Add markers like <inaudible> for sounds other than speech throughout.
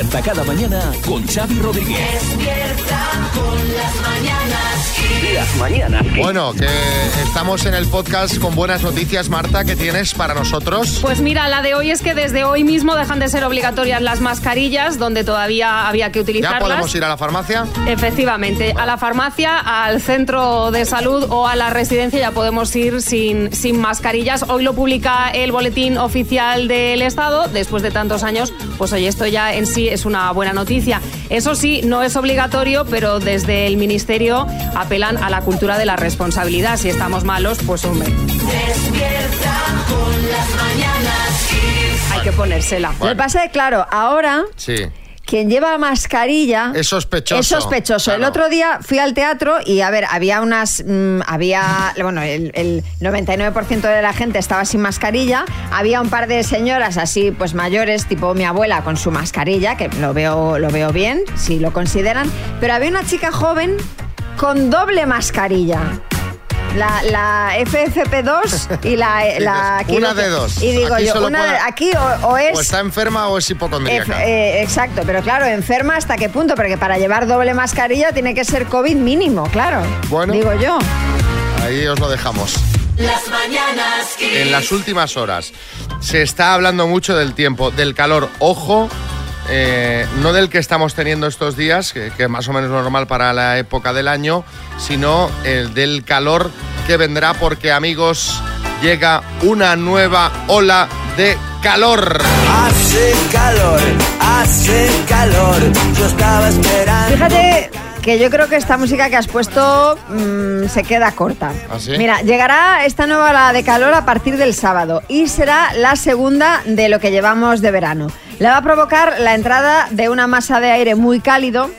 Despierta cada mañana con Xavi Rodríguez. Despierta con las mañanas Kiss. Las mañanas. Bueno, que estamos en el podcast con buenas noticias, Marta, ¿qué tienes para nosotros? Pues mira, la de hoy es que desde hoy mismo dejan de ser obligatorias las mascarillas, donde todavía había que ¿Ya utilizarlas. podemos ir a la farmacia? Efectivamente, a la farmacia, al centro de salud o a la residencia ya podemos ir sin, sin mascarillas. Hoy lo publica el boletín oficial del Estado. Después de tantos años, pues oye, esto ya en sí es una buena noticia. Eso sí, no es obligatorio, pero desde el Ministerio apelan a la cultura de la responsabilidad. Si estamos malos, pues hombre, Despierta con las mañanas hay que ponérsela. Bueno. Lo que pasa es que, claro, ahora Sí. Quien lleva mascarilla Es sospechoso. Es sospechoso. El Claro. otro día fui al teatro y, a ver, había unas. mm, había. Bueno, el, el 99% de la gente estaba sin mascarilla. Había un par de señoras así, pues mayores, tipo mi abuela, con su mascarilla, que lo veo, lo veo bien, si lo consideran. Pero había una chica joven con doble mascarilla. La, la FFP2 y la, <laughs> la una de dos. Y digo Aquí yo, solo una puede- de- aquí o, o es O está enferma o es hipocondríaca. Eh, exacto, pero claro, enferma hasta qué punto, porque para llevar doble mascarilla tiene que ser COVID mínimo, claro. Bueno. Digo yo. Ahí os lo dejamos. Las mañanas Kiss. En las últimas horas se está hablando mucho del tiempo, del calor. Ojo, eh, no del que estamos teniendo estos días, que, que es más o menos normal para la época del año, sino el del calor que vendrá porque, amigos, llega una nueva ola de calor. Hace calor, hace calor. Yo estaba esperando. Fíjate que yo creo que esta música que has puesto mm, se queda corta. ¿Ah, sí? Mira, llegará esta nueva ola de calor a partir del sábado y será la segunda de lo que llevamos de verano. La va a provocar la entrada de una masa de aire muy cálido,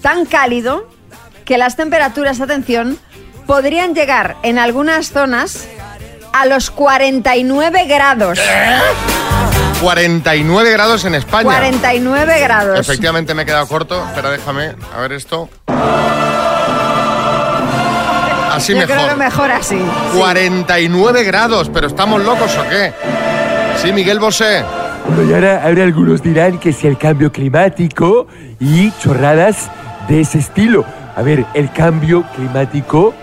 tan cálido que las temperaturas, atención, podrían llegar en algunas zonas a los 49 grados. 49 grados en España. 49 grados. Efectivamente me he quedado corto, pero déjame a ver esto. Así Yo mejor. creo que mejor así. 49 grados, pero ¿estamos locos o qué? Sí, Miguel Bosé. Bueno, y ahora, ahora algunos dirán que es el cambio climático y chorradas de ese estilo. A ver, el cambio climático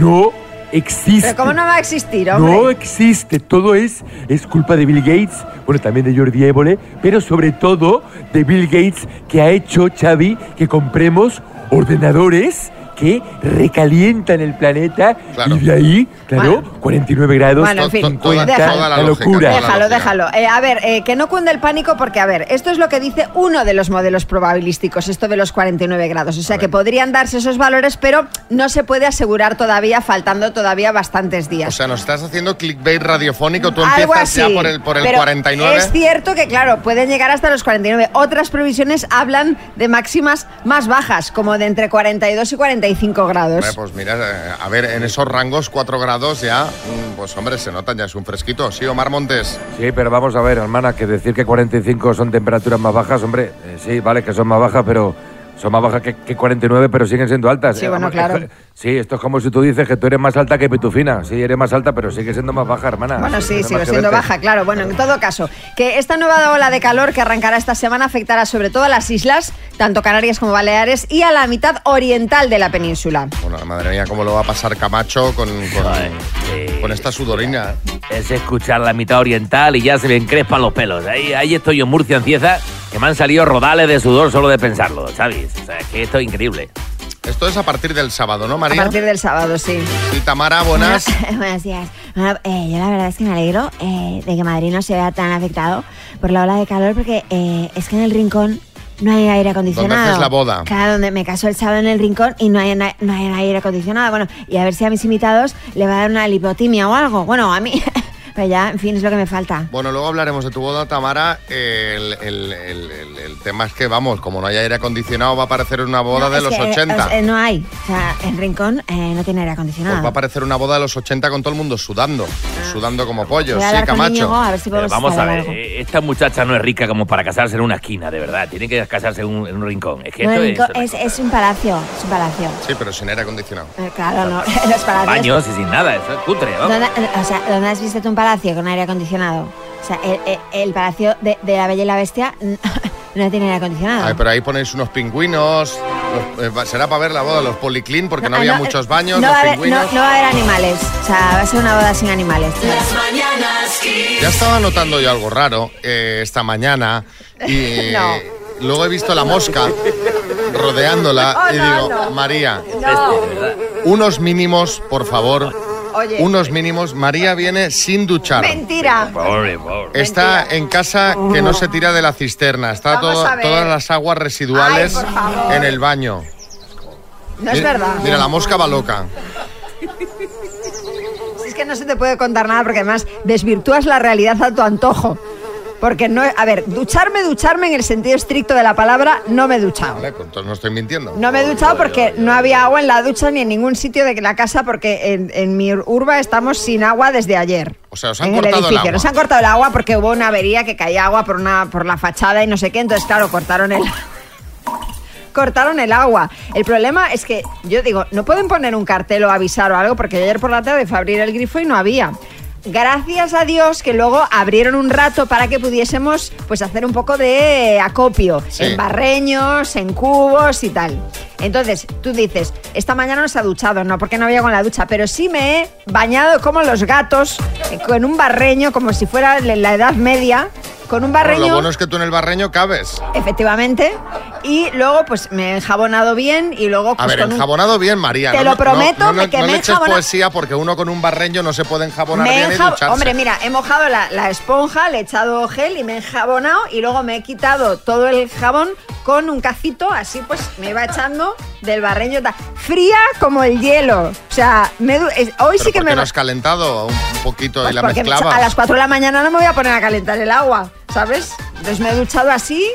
no existe. Pero ¿cómo no va a existir, hombre? No existe, todo es, es culpa de Bill Gates, bueno, también de Jordi Évole, pero sobre todo de Bill Gates que ha hecho, Xavi, que compremos ordenadores que recalientan el planeta Claro. y de ahí, claro, Bueno. 49 grados, Bueno, en fin, To- to- toda- 50, toda la locura. toda la Déjalo, déjalo. Eh, a ver, eh, que no cunde el pánico porque, a ver, esto es lo que dice uno de los modelos probabilísticos, esto de los 49 grados. O sea, que podrían darse esos valores, pero no se puede asegurar todavía, faltando todavía bastantes días. O sea, nos estás haciendo clickbait radiofónico, tú Algo empiezas así. ya por el, por el Pero 49. Es cierto que, claro, pueden llegar hasta los 49. Otras previsiones hablan de máximas más bajas, como de entre 42 y 45 grados. Hombre, pues mira, eh, a ver, en esos rangos 4 grados ya, mm, pues hombre, se notan, ya es un fresquito. Sí, Omar Montes. Sí, pero vamos a ver, hermana, que decir que 45 son temperaturas más bajas, hombre, eh, sí, vale que son más bajas, pero son más bajas que, que 49, pero siguen siendo altas. Sí, Eh, bueno, claro. <laughs> eh, Sí, esto es como si tú dices que tú eres más alta que Pitufina. Sí, eres más alta, pero sigue siendo más baja, hermana. Bueno, sí, que siendo verte. baja, claro. Bueno, en todo caso, que esta nueva ola de calor que arrancará esta semana afectará sobre todo a las islas, tanto Canarias como Baleares, y a la mitad oriental de la península. Bueno, madre mía, cómo lo va a pasar Camacho con, con, con esta sudorina. Es escuchar la mitad oriental y ya se me encrespan los pelos. Ahí, ahí estoy yo en Murcia, en Cieza, que me han salido rodales de sudor solo de pensarlo, ¿sabes? O sea, es que esto es increíble. Esto es a partir del sábado, ¿no, A María? partir del sábado, sí. Sí, Tamara, buenas. <laughs> Buenos días. Bueno, eh, yo la verdad es que me alegro eh, de que Madrid no se vea tan afectado por la ola de calor porque eh, es que en el rincón no hay aire acondicionado. ¿Dónde haces la boda? Claro, donde me caso el sábado en el rincón y no hay, no hay aire acondicionado. Bueno, y a ver si a mis invitados le va a dar una lipotimia o algo. Bueno, a mí, <laughs> pero ya, en fin, es lo que me falta. Bueno, luego hablaremos de tu boda, Tamara. El, el- el- el- el tema es que, vamos, como no hay aire acondicionado, va a parecer una boda No, de los que, eh, 80. o sea, no hay. O sea, el rincón eh, no tiene aire acondicionado. Pues va a parecer una boda de los 80 con todo el mundo sudando. Sudando como a Sí, hablar con Íñigo, Camacho. a ver si Pero podemos vamos a ver, algo. eh, esta muchacha no es rica como para casarse en una esquina, de verdad. Tiene que casarse en un, en un rincón. Es que No, esto el es, rincón es, es un palacio, es un palacio. Sí, pero sin aire acondicionado. Eh, Claro, no, <laughs> los palacios... baños y sin nada, eso es cutre. ¿Dónde, o sea, ¿dónde has visto tú un palacio con aire acondicionado? O sea, el, el- el palacio de, de la Bella y la Bestia <laughs> no tiene aire acondicionado. Ay, pero ahí ponéis unos pingüinos. los- eh, será para ver la boda, los policlin, porque no, Ah, había no, muchos baños, no los va, a haber, pingüinos. no, no va a haber animales. O sea, va a ser una boda sin animales. Las mañanas. Ya estaba notando yo algo raro eh, esta mañana y <laughs> No. luego he visto la mosca rodeándola Oh, y no, digo, no. María, No. unos mínimos, por favor. Oye. Unos mínimos. María viene sin duchar. Mentira. Pobre, pobre. Está en casa que no se tira de la cisterna. Está todo- todas las aguas residuales Ay, en el baño. No es Mira- verdad. Mira, la mosca va loca. Es que no se te puede contar nada porque además desvirtúas la realidad a tu antojo. Porque no, a ver, ducharme, ducharme en el sentido estricto de la palabra, no me he duchado. Vale, pues entonces no estoy mintiendo. No me he duchado porque no había agua en la ducha ni en ningún sitio de la casa porque en, en mi urba estamos sin agua desde ayer. O sea, os han en el cortado el edificio. agua. Nos han cortado el agua porque hubo una avería que caía agua por una por la fachada y no sé qué, entonces claro, cortaron el <laughs> cortaron el agua. El problema es que yo digo, no pueden poner un cartel o avisar o algo porque ayer por la tarde fue a abrir el grifo y no había. Gracias a Dios que luego abrieron un rato para que pudiésemos pues hacer un poco de acopio Sí. en barreños, en cubos y tal. Entonces, tú dices, esta mañana no se ha duchado, no, porque no había con la ducha, pero sí me he bañado como los gatos, eh, con un barreño, como si fuera la Edad Media, con un Bueno, barreño. lo bueno es que tú en el barreño cabes. Efectivamente. Y luego, pues me he enjabonado bien y luego. A Pues, ver, con un- enjabonado bien, María. Te no, lo prometo, no, no, que no me le he eches poesía porque uno con un barreño no se puede enjabonar me bien y enjab- ducharse. Hombre, mira, he mojado la, la esponja, le he echado gel y me he enjabonado y luego me he quitado todo el jabón con un cacito, así pues me iba echando del barreño. Fría como el hielo. O sea, me hoy Pero sí que ¿por me. no has calentado un poquito Pues y la mezclabas? a las 4 de la mañana no me voy a poner a calentar el agua, ¿sabes? Entonces me he duchado así.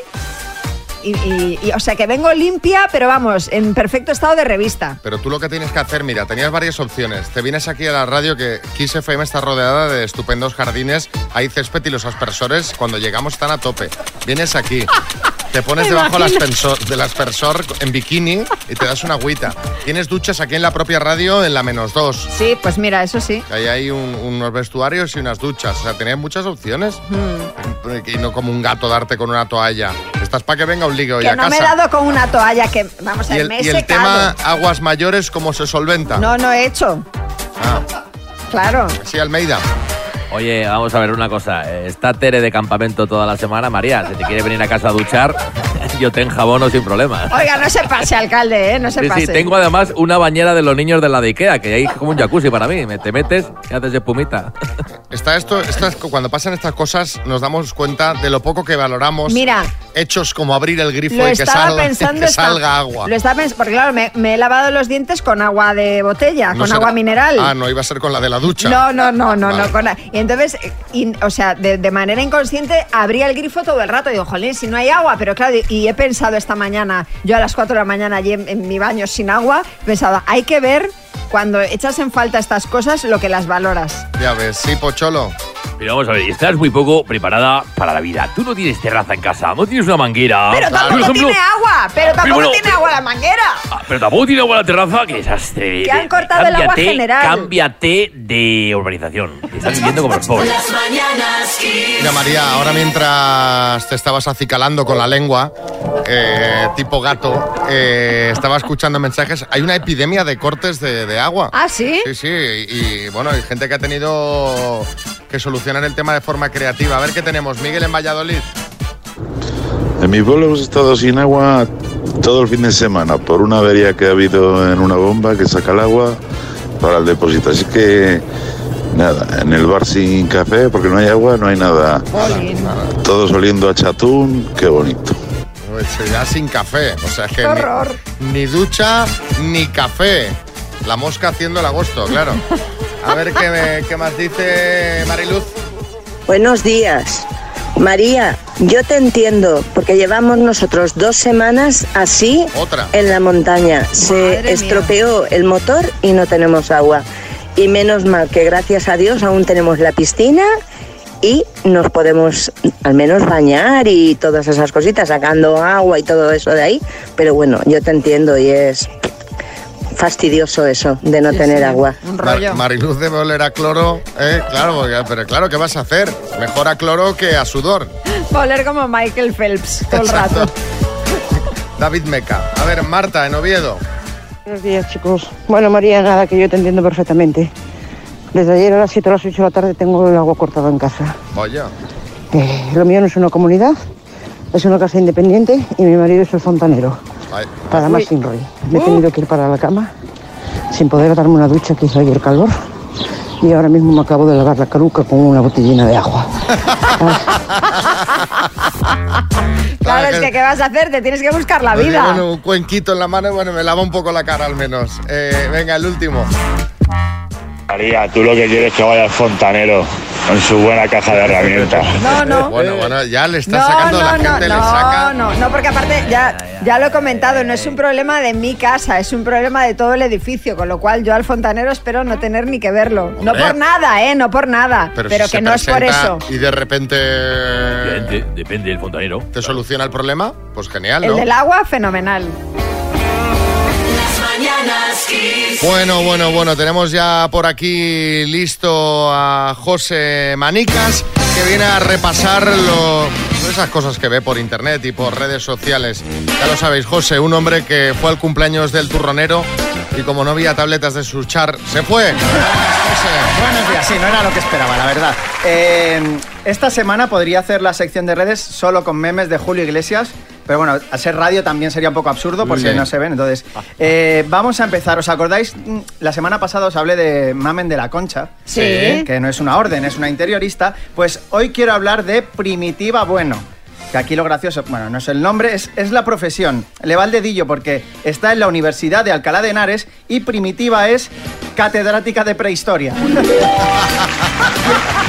Y, y- y, o sea que vengo limpia, pero vamos, en perfecto estado de revista. Pero tú lo que tienes que hacer, mira, tenías varias opciones. Te vienes aquí a la radio que Kiss FM está rodeada de estupendos jardines. Hay césped y los aspersores cuando llegamos están a tope. Vienes aquí, te pones debajo del aspersor, del aspersor en bikini y te das una agüita. Tienes duchas aquí en la propia radio en la menos dos. Sí, pues mira, eso sí. Ahí hay un- unos vestuarios y unas duchas. O sea, tenías muchas opciones. Hmm. Y no como un gato darte con una toalla. Estás para que venga un ligue hoy Que a no me he dado con una toalla que, vamos a ver, el, me he y el secado. tema aguas mayores, ¿cómo se solventa? No, no he hecho. Ah, Claro. sí, Almeida. Oye, vamos a ver una cosa. Está Tere de campamento toda la semana. María, si te quiere venir a casa a duchar, yo te enjabono sin problema. Oiga, no se pase, alcalde, ¿eh? No se Sí, pase. sí, tengo además una bañera de los niños de la de Ikea, que hay como un jacuzzi para mí. Me- Te metes y haces espumita. Está esto, estas, cuando pasan estas cosas nos damos cuenta de lo poco que valoramos Mira. hechos como abrir el grifo y que, salga, <laughs> pensando que esta- salga agua. Lo estaba pensando, porque claro, me, me he lavado los dientes con agua de botella, No con será- agua mineral. Ah, no, iba a ser con la de la ducha. No, no, no, no, Vale. no. con entonces, eh, y- o sea, de, manera inconsciente abría el grifo todo el rato. Digo, jolín, si no hay agua, pero claro, y, y he pensado esta mañana, yo a las 4 de la mañana allí en, en mi baño sin agua, he pensado, hay que ver cuando echas en falta estas cosas lo que las valoras. Ya ves, sí, Pocholo. Pero vamos a ver, estás muy poco preparada para la vida. Tú no tienes terraza en casa, no tienes una manguera. Pero tampoco ejemplo- tiene agua, pero tampoco bueno, tiene agua la manguera. Ah, pero tampoco tiene agua la terraza, que desastre. Que han cortado el agua Cámbiate- general. Cámbiate de urbanización. Estás viviendo como los pobres. Mira, María, ahora mientras te estabas acicalando con la lengua, eh, tipo gato, eh, estaba escuchando mensajes. Hay una epidemia de cortes de, de agua. ¿Ah, sí? Sí, sí, y bueno, hay gente que ha tenido que solucionar el tema de forma creativa. A ver qué tenemos. Miguel en Valladolid. En mi pueblo hemos estado sin agua todo el fin de semana por una avería que ha habido en una bomba que saca el agua para el depósito. Así que nada, en el bar sin café porque no hay agua, no hay nada. Todos oliendo a chatún, qué bonito. Pues ya sin café. O sea, es que ni, ni ducha ni café. La mosca haciendo el agosto, claro. A ver qué, me- qué más dice Mariluz. Buenos días. María, yo te entiendo, porque llevamos nosotros dos semanas así Otra. en la montaña. Madre Se mía. estropeó el motor y no tenemos agua. Y menos mal que gracias a Dios aún tenemos la piscina y nos podemos al menos bañar y todas esas cositas, sacando agua y todo eso de ahí. Pero bueno, yo te entiendo y es fastidioso eso de no tener agua. Un Mar- rollo. Mariluz debe oler a cloro, ¿eh? Claro, porque- pero claro, ¿qué vas a hacer? Mejor a cloro que a sudor. Oler como Michael Phelps todo el rato. <laughs> David Meca. A ver, Marta, en Oviedo. Buenos días, chicos. Bueno, María, nada, que yo te entiendo perfectamente. Desde ayer a las 7 o las 8 de la tarde tengo el agua cortada en casa. Vaya. Eh, lo mío no es una comunidad, es una casa independiente y mi marido es el fontanero. Para más sin Roy. Me he tenido que ir para la cama sin poder darme una ducha que hizo ayer calor. Y ahora mismo me acabo de lavar la caruca con una botellina de agua. <laughs> Claro, es que ¿qué vas a hacer? Te tienes que buscar la Pues vida. Bueno, un cuenquito en la mano y bueno, me lava un poco la cara al menos. Eh, venga, el último. María, tú lo que quieres es que vaya al fontanero con su buena caja de herramientas. <laughs> No, no. Bueno, bueno, ya le estás No, sacando no, la no, gente, le no, saca. no, no, porque aparte ya, ya lo he comentado, no es un problema de mi casa, es un problema de todo el edificio, con lo cual yo al fontanero espero no tener ni que verlo. No por nada, ¿eh? No por nada, pero, si que no es por eso. Y de repente. depende del fontanero. ¿Te soluciona el problema? Pues genial, El del agua, fenomenal. Bueno, bueno, bueno, tenemos ya por aquí listo a José Manicas, que viene a repasar lo- esas cosas que ve por internet y por redes sociales. Ya lo sabéis, José, un hombre que fue al cumpleaños del turronero y como no había tabletas de su char, se fue. Buenos días, sí, no era lo que esperaba, la verdad. Eh, esta semana podría hacer la sección de redes solo con memes de Julio Iglesias, pero bueno, ser radio también sería un poco absurdo porque Sí. no se ven. Entonces, eh, vamos a empezar. ¿Os acordáis? Mm, La semana pasada os hablé de Mamen de la Concha. Sí. Que no es una orden, es una interiorista. Pues hoy quiero hablar de Primitiva Bueno. Que aquí lo gracioso, bueno, no es el nombre, es, es la profesión. Le va el dedillo porque está en la Universidad de Alcalá de Henares y Primitiva es catedrática de prehistoria. <laughs>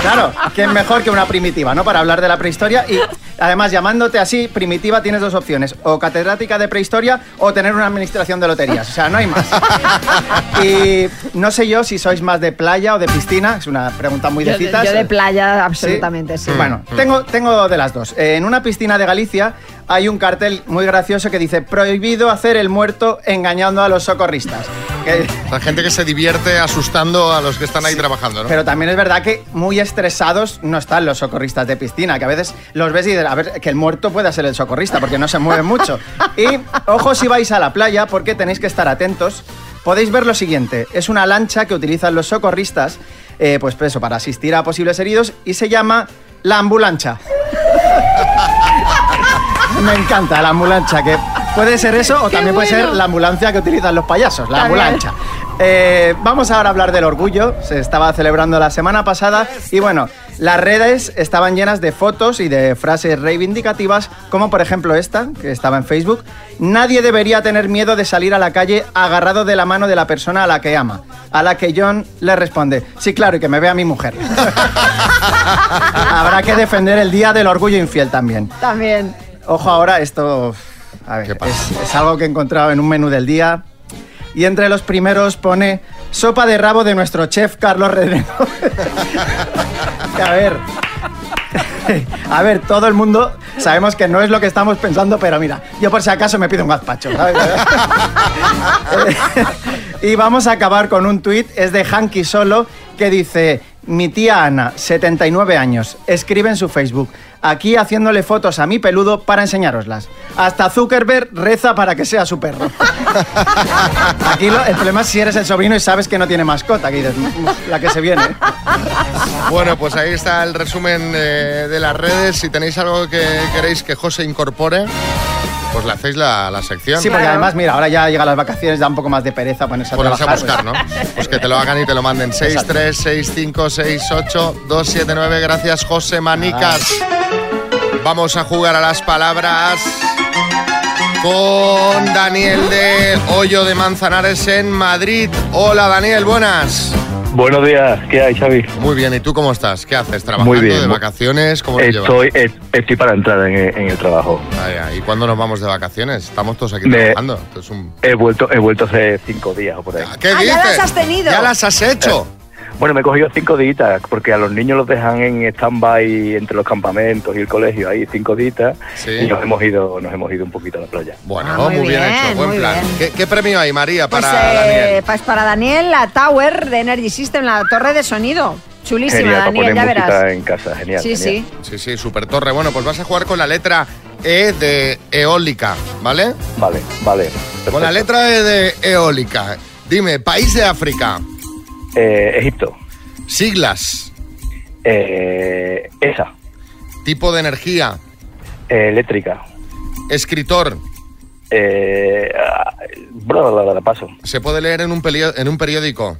Claro, ¿quién mejor que una primitiva, ¿no? Para hablar de la prehistoria y además llamándote así, primitiva, tienes dos opciones, o catedrática de prehistoria o tener una administración de loterías, o sea, no hay más. <laughs> Y no sé yo si sois más de playa o de piscina, es una pregunta muy de Yo, citas. yo de playa, absolutamente, sí. Bueno, tengo, tengo de las dos. En una piscina de Galicia hay un cartel muy gracioso que dice prohibido hacer el muerto engañando a los socorristas. Que- La gente que se divierte asustando a los que están ahí trabajando, ¿no? pero también es verdad que muy estresados no están los socorristas de piscina, que a veces los ves y dices, a ver, que el muerto pueda ser el socorrista, porque no se mueve mucho. Y ojo si vais a la playa, porque tenéis que estar atentos. Podéis ver lo siguiente, es una lancha que utilizan los socorristas, eh, pues eso, para asistir a posibles heridos, y se llama la ambulancha. Me encanta la ambulancia, que puede ser eso o Qué también puede ser la ambulancia que utilizan los payasos, la ambulancia. Eh, vamos ahora a hablar del orgullo. Se estaba celebrando la semana pasada y bueno, las redes estaban llenas de fotos y de frases reivindicativas, como por ejemplo esta, que estaba en Facebook. Nadie debería tener miedo de salir a la calle agarrado de la mano de la persona a la que ama. A la que John le responde, sí, claro, y que me vea mi mujer. <laughs> Habrá que defender el Día del Orgullo Infiel también. También. Ojo ahora, esto a ver, es, es algo que he encontrado en un menú del día. Y entre los primeros pone sopa de rabo de nuestro chef Carlos Redeno. <laughs> a ver. <laughs> A ver, todo el mundo sabemos que no es lo que estamos pensando, pero mira, yo por si acaso me pido un gazpacho. ¿sabes? <laughs> y vamos a acabar con un tuit, es de Hanky Solo, que dice, mi tía Ana, 79 años, escribe en su Facebook, aquí haciéndole fotos a mi peludo para enseñároslas. Hasta Zuckerberg reza para que sea su perro. <laughs> Aquí lo- el problema es si eres el sobrino y sabes que no tiene mascota, que dices, "Mm, la que se viene. Bueno, pues ahí está el resumen eh, de las redes. Si tenéis algo que queréis que José incorpore, pues le hacéis la, la sección. Sí, porque además, mira, ahora ya llegan las vacaciones, da un poco más de pereza ponerse a Ponerse a trabajar. buscar, ¿no? <laughs> Pues que te lo hagan y te lo manden. 6, 3, 6, 5, 6, 8, 2, 7, 9. Gracias, José Manicas. Vamos a jugar a las palabras con Daniel de Hoyo de Manzanares en Madrid. Hola, Daniel, buenas. Buenos días, ¿qué hay, Xavi? Muy bien, ¿y tú cómo estás? ¿Qué haces? ¿Trabajando? Muy bien. ¿De vacaciones? ¿Cómo llevas? Estoy, estoy para entrar en, el- en el trabajo. ¿Y cuándo nos vamos de vacaciones? Estamos todos aquí Me- trabajando. Un... He vuelto, he vuelto hace cinco días o por ahí. ¿Qué Ah, dices? ya las has tenido. ¿Ya las has hecho? Bueno, me he cogido cinco días porque a los niños los dejan en stand-by entre los campamentos y el colegio, ahí cinco días y nos hemos ido, nos hemos ido un poquito a la playa. Bueno, Ah, muy muy, bien, bien, hecho, buen muy plan. bien. ¿Qué, qué premio hay, María, Pues, para eh, Daniel? pues para Daniel, la Tower de Energy System, la torre de sonido. Chulísima, Genial, para Daniel, poner ya verás. en casa, genial. Sí, genial. Sí, sí, super torre. Bueno, pues vas a jugar con la letra E de eólica, ¿vale? Vale, vale. Con la letra E de eólica. Dime, país de África. Eh, Egipto. Siglas. Eh, esa. Tipo de energía. Eh, eléctrica. Escritor. Eh, bla, bla, paso. Se puede leer en un, pelio- en un periódico.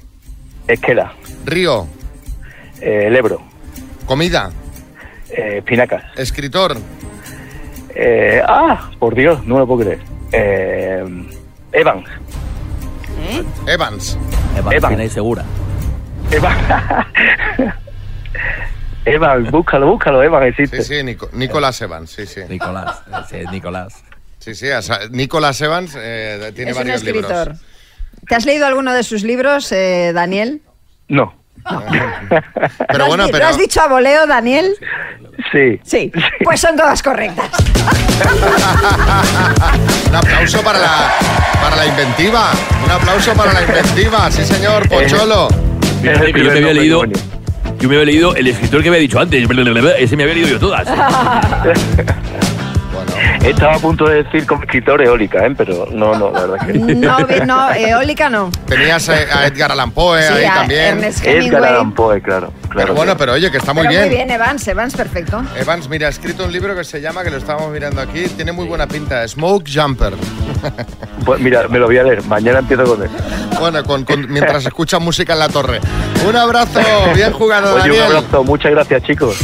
Esquela. Río. Eh, el Ebro. Comida. Espinacas. Escritor. Eh, ah, por Dios, no me lo puedo creer. Eh, Evans. Evans. Evans. Y segura. Evans. Evans, búscalo, búscalo, Evans existe. Sí, sí, Nico- Nicolás Evans, sí, sí. Nicolás, sí, Nicolás. Sí, sí, o sea, Nicolás Evans eh, tiene Es un varios escritor. libros. ¿Te has leído alguno de sus libros, eh, Daniel? No. <laughs> Pero ¿Lo has bueno, pero ¿Lo has dicho a voleo, Daniel? Sí. Sí. Pues son todas correctas. <laughs> un aplauso para la, para la inventiva. Un aplauso para la inventiva, sí señor, Pocholo. Yo me había leído. Yo me había leído el escritor que había dicho antes. Ese me había leído yo todas. <laughs> Estaba a punto de decir como escritor eólica, ¿eh? pero no, no, la verdad que <laughs> No, no, eólica no. Tenías a Edgar Allan Poe Sí, ahí a también. Ernest. Edgar Allan Poe, claro. claro Pero bueno, pero oye, que está muy Pero bien. muy bien, Evans, Evans, perfecto. Evans, mira, ha escrito un libro que se llama, que lo estábamos mirando aquí, tiene muy buena pinta, Smoke Jumper. <laughs> Pues mira, me lo voy a leer. Mañana empiezo con él. Bueno, con- con- mientras escucha música en la torre. Un abrazo, bien jugado, Oye, un abrazo. Muchas gracias, chicos.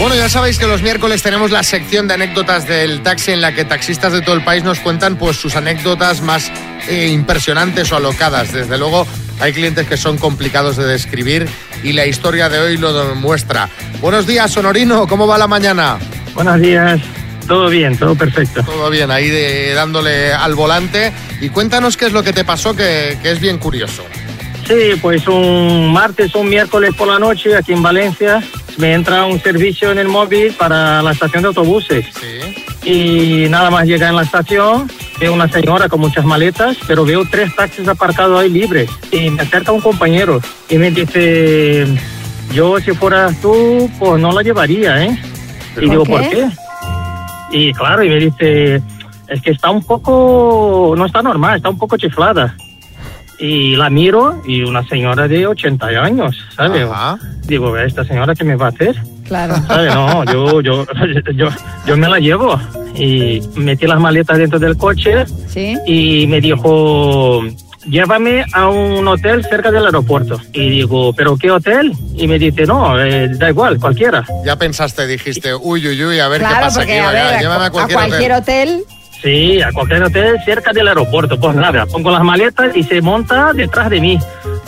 Bueno, ya sabéis que los miércoles tenemos la sección de anécdotas del taxi en la que taxistas de todo el país nos cuentan pues sus anécdotas más eh, impresionantes o alocadas. Desde luego hay clientes que son complicados de describir y la historia de hoy lo demuestra. Buenos días, Sonorino, ¿cómo va la mañana? Buenos días, todo bien, todo perfecto. Todo bien, ahí de- dándole al volante. Y cuéntanos qué es lo que te pasó, que, que es bien curioso. Sí, pues un martes o un miércoles por la noche aquí en Valencia me entra un servicio en el móvil para la estación de autobuses. Y nada más llega en la estación, veo una señora con muchas maletas, pero veo tres taxis aparcados ahí libres. Y me acerca un compañero y me dice, yo si fueras tú, pues no la llevaría, ¿eh? Y ¿Por digo, qué? ¿por qué? Y claro, y me dice, es que está un poco, no está normal, está un poco chiflada. Y la miro y una señora de 80 años, ¿sabes? Digo, esta señora qué me va a hacer? Claro. ¿Sabes? No, yo, yo, <laughs> yo, yo me la llevo. Y metí las maletas dentro del coche Sí. y me dijo, llévame a un hotel cerca del aeropuerto. Y digo, ¿pero qué hotel? Y me dice, no, eh, da igual, cualquiera. Ya pensaste, dijiste, uy, uy, uy, a ver qué Claro, pasa porque aquí. a ver, llévame a a cualquier, cualquier hotel. hotel. Sí, a cualquier hotel cerca del aeropuerto. Pues nada, pongo las maletas y se monta detrás de mí.